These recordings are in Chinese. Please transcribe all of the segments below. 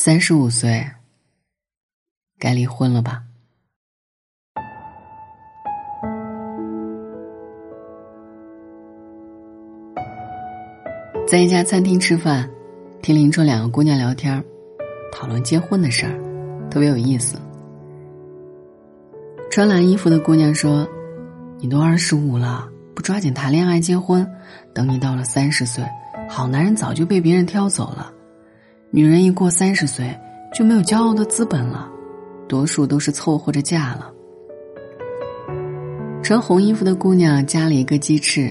三十五岁，该离婚了吧？在一家餐厅吃饭，听邻桌两个姑娘聊天，讨论结婚的事儿，特别有意思。穿蓝衣服的姑娘说：“你都二十五了，不抓紧谈恋爱结婚，等你到了三十岁，好男人早就被别人挑走了。”女人一过三十岁就没有骄傲的资本了，多数都是凑合着嫁了。穿红衣服的姑娘夹了一个鸡翅，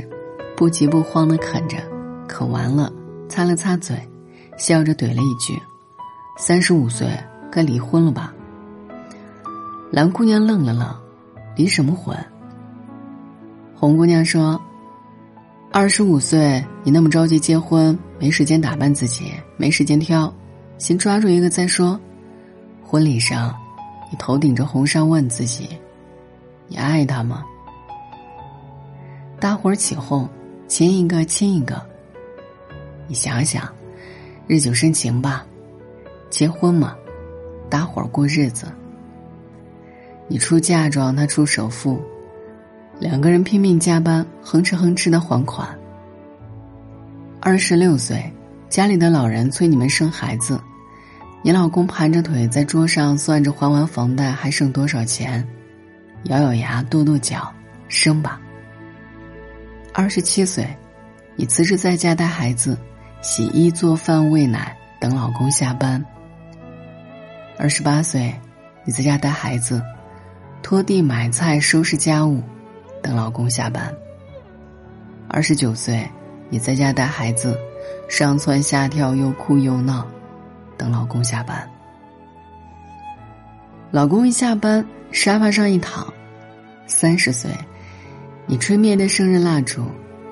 不急不慌的啃着，啃完了擦了擦嘴，笑着怼了一句：“三十五岁该离婚了吧？”蓝姑娘愣了愣：“离什么婚？”红姑娘说。二十五岁，你那么着急结婚，没时间打扮自己，没时间挑，先抓住一个再说。婚礼上，你头顶着红纱问自己：你爱他吗？大伙儿起哄，亲一个亲一个。你想想，日久生情吧，结婚嘛，搭伙儿过日子。你出嫁妆，他出首付。两个人拼命加班，哼哧哼哧的还款。二十六岁，家里的老人催你们生孩子，你老公盘着腿在桌上算着还完房贷还剩多少钱，咬咬牙跺跺脚，生吧。二十七岁，你辞职在家带孩子，洗衣做饭喂奶，等老公下班。二十八岁，你在家带孩子，拖地买菜收拾家务。等老公下班。二十九岁，你在家带孩子，上蹿下跳，又哭又闹，等老公下班。老公一下班，沙发上一躺。三十岁，你吹灭的生日蜡烛，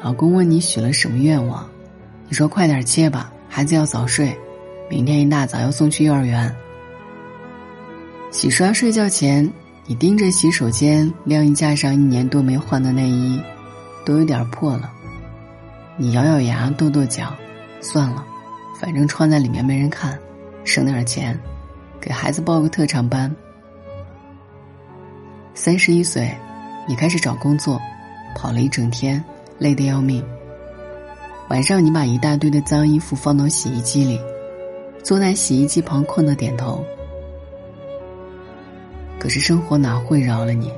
老公问你许了什么愿望，你说快点切吧，孩子要早睡，明天一大早要送去幼儿园。洗刷睡觉前。你盯着洗手间晾衣架上一年多没换的内衣，都有点破了。你咬咬牙跺跺脚，算了，反正穿在里面没人看，省点钱，给孩子报个特长班。三十一岁，你开始找工作，跑了一整天，累得要命。晚上你把一大堆的脏衣服放到洗衣机里，坐在洗衣机旁困得点头。可是生活哪会饶了你？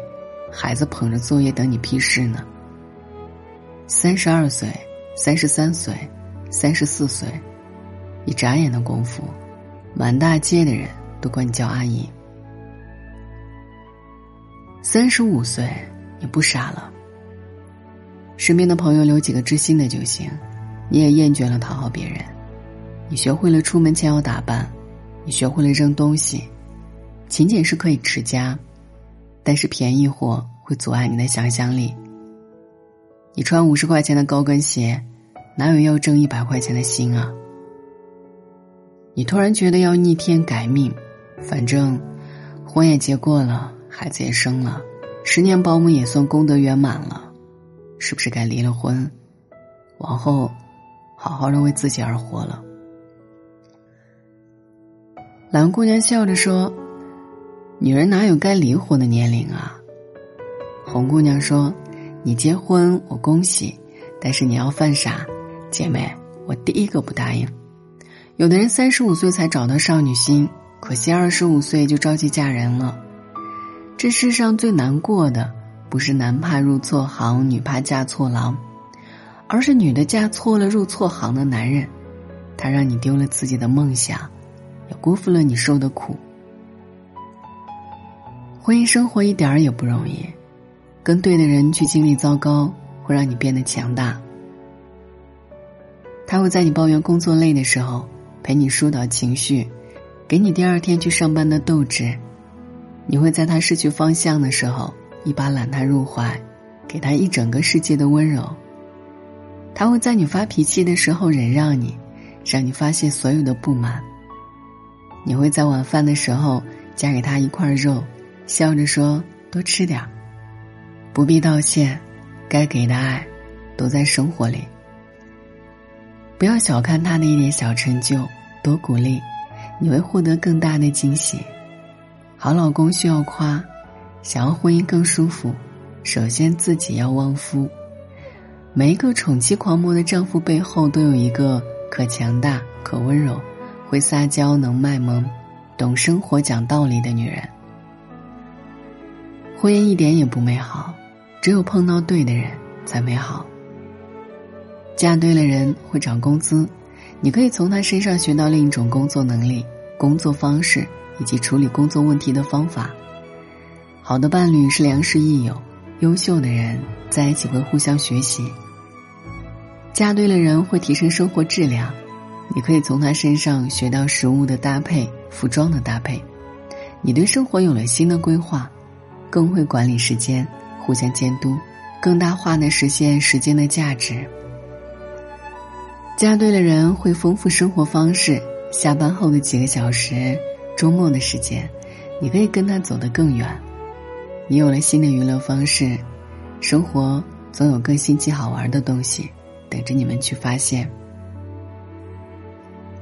孩子捧着作业等你批示呢。三十二岁、三十三岁、三十四岁，一眨眼的功夫，满大街的人都管你叫阿姨。三十五岁，你不傻了。身边的朋友留几个知心的就行，你也厌倦了讨好别人。你学会了出门前要打扮，你学会了扔东西。勤俭是可以持家，但是便宜货会阻碍你的想象力。你穿五十块钱的高跟鞋，哪有要挣一百块钱的心啊？你突然觉得要逆天改命，反正婚也结过了，孩子也生了，十年保姆也算功德圆满了，是不是该离了婚，往后好好的为自己而活了？蓝姑娘笑着说。女人哪有该离婚的年龄啊？红姑娘说：“你结婚我恭喜，但是你要犯傻，姐妹，我第一个不答应。有的人三十五岁才找到少女心，可惜二十五岁就着急嫁人了。这世上最难过的，不是男怕入错行，女怕嫁错郎，而是女的嫁错了入错行的男人，他让你丢了自己的梦想，也辜负了你受的苦。”婚姻生活一点儿也不容易，跟对的人去经历糟糕，会让你变得强大。他会在你抱怨工作累的时候，陪你疏导情绪，给你第二天去上班的斗志。你会在他失去方向的时候，一把揽他入怀，给他一整个世界的温柔。他会在你发脾气的时候忍让你，让你发泄所有的不满。你会在晚饭的时候夹给他一块肉。笑着说：“多吃点儿，不必道歉，该给的爱，都在生活里。不要小看他的一点小成就，多鼓励，你会获得更大的惊喜。好老公需要夸，想要婚姻更舒服，首先自己要旺夫。每一个宠妻狂魔的丈夫背后，都有一个可强大、可温柔、会撒娇、能卖萌、懂生活、讲道理的女人。婚姻一点也不美好，只有碰到对的人才美好。嫁对了人会涨工资，你可以从他身上学到另一种工作能力、工作方式以及处理工作问题的方法。好的伴侣是良师益友，优秀的人在一起会互相学习。嫁对了人会提升生活质量，你可以从他身上学到食物的搭配、服装的搭配，你对生活有了新的规划。更会管理时间，互相监督，更大化的实现时间的价值。嫁对了人会丰富生活方式，下班后的几个小时，周末的时间，你可以跟他走得更远。你有了新的娱乐方式，生活总有更新奇好玩的东西等着你们去发现。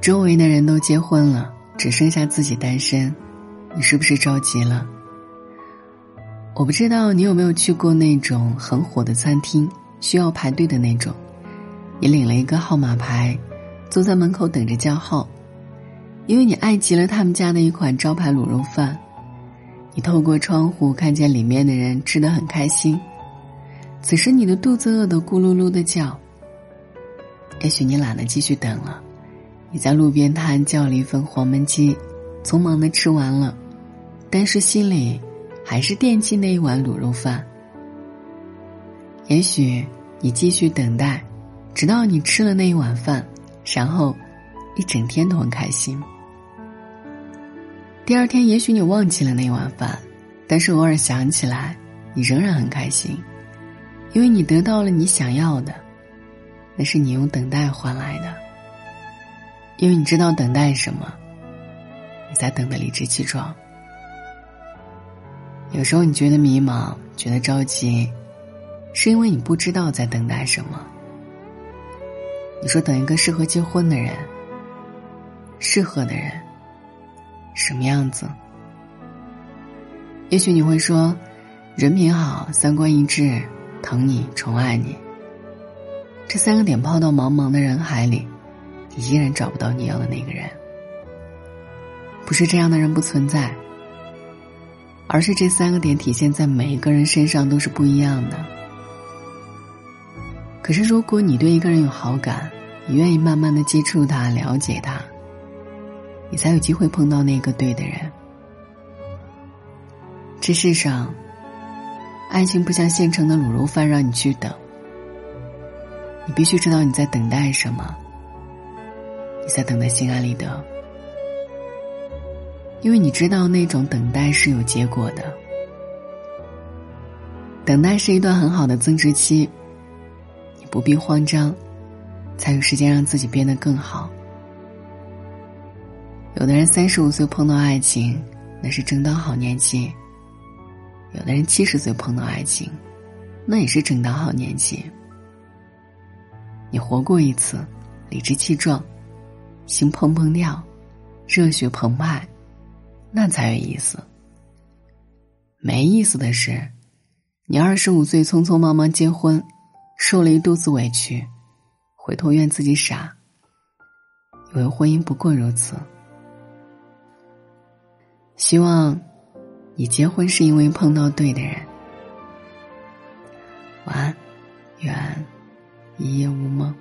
周围的人都结婚了，只剩下自己单身，你是不是着急了？我不知道你有没有去过那种很火的餐厅，需要排队的那种。你领了一个号码牌，坐在门口等着叫号，因为你爱极了他们家的一款招牌卤肉饭。你透过窗户看见里面的人吃得很开心，此时你的肚子饿得咕噜噜的叫。也许你懒得继续等了，你在路边摊叫了一份黄焖鸡，匆忙的吃完了，但是心里。还是惦记那一碗卤肉饭。也许你继续等待，直到你吃了那一碗饭，然后一整天都很开心。第二天，也许你忘记了那一碗饭，但是偶尔想起来，你仍然很开心，因为你得到了你想要的，那是你用等待换来的。因为你知道等待什么，你在等的理直气壮。有时候你觉得迷茫，觉得着急，是因为你不知道在等待什么。你说等一个适合结婚的人，适合的人，什么样子？也许你会说，人品好，三观一致，疼你，宠爱你。这三个点抛到茫茫的人海里，你依然找不到你要的那个人。不是这样的人不存在。而是这三个点体现在每一个人身上都是不一样的。可是，如果你对一个人有好感，你愿意慢慢的接触他、了解他，你才有机会碰到那个对的人。这世上，爱情不像现成的卤肉饭让你去等，你必须知道你在等待什么，你在等待心安理得。因为你知道那种等待是有结果的，等待是一段很好的增值期，不必慌张，才有时间让自己变得更好。有的人三十五岁碰到爱情，那是正当好年纪；有的人七十岁碰到爱情，那也是正当好年纪。你活过一次，理直气壮，心砰砰跳，热血澎湃。那才有意思。没意思的是，你二十五岁匆匆忙忙结婚，受了一肚子委屈，回头怨自己傻，以为婚姻不过如此。希望你结婚是因为碰到对的人。晚安，愿一夜无梦。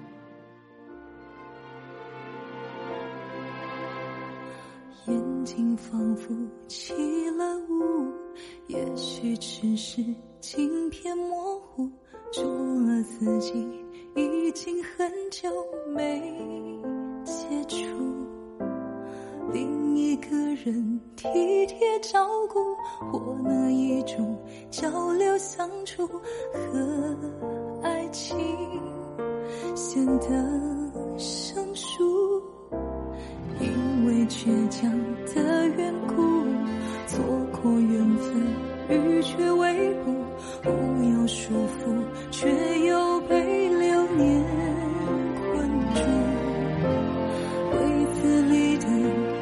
相处和爱情显得生疏，因为倔强的缘故，错过缘分，欲却未卜，不要束缚，却又被流年困住。柜子里的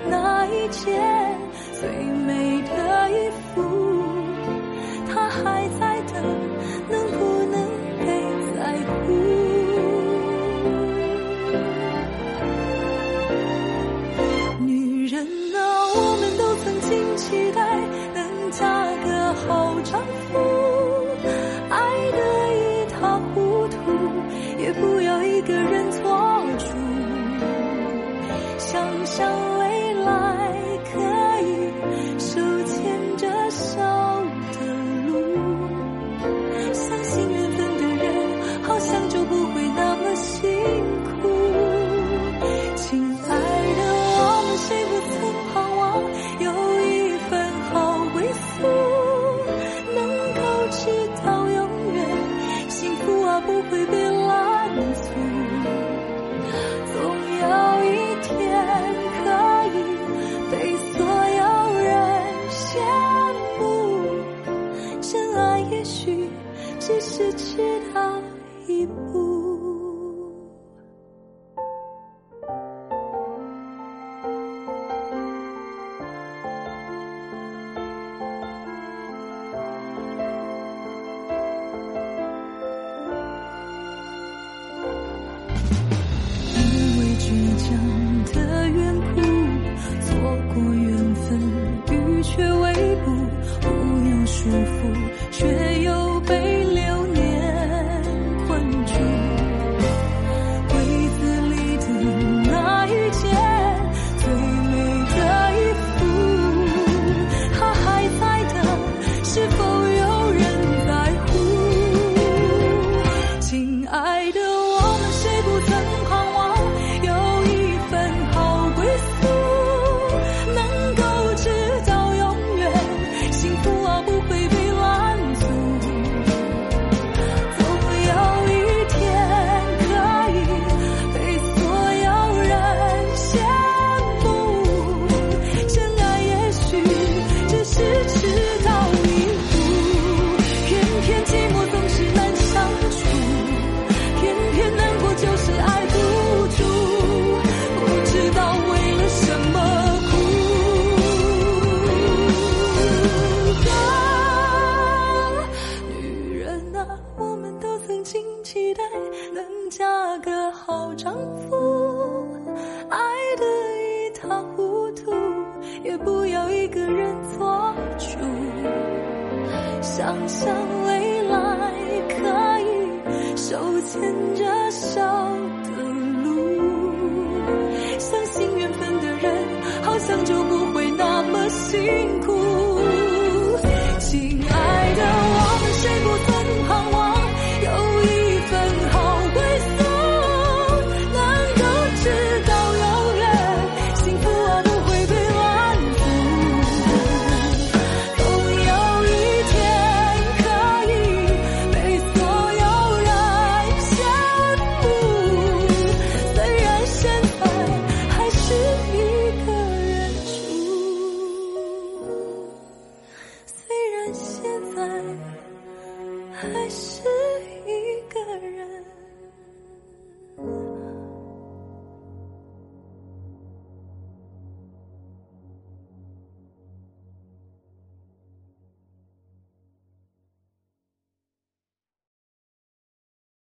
那一件最。想的缘故，错过缘分，雨却未补，不要束缚。我们都曾经期待能嫁个好丈夫爱的一塌糊涂也不要一个人做主。想象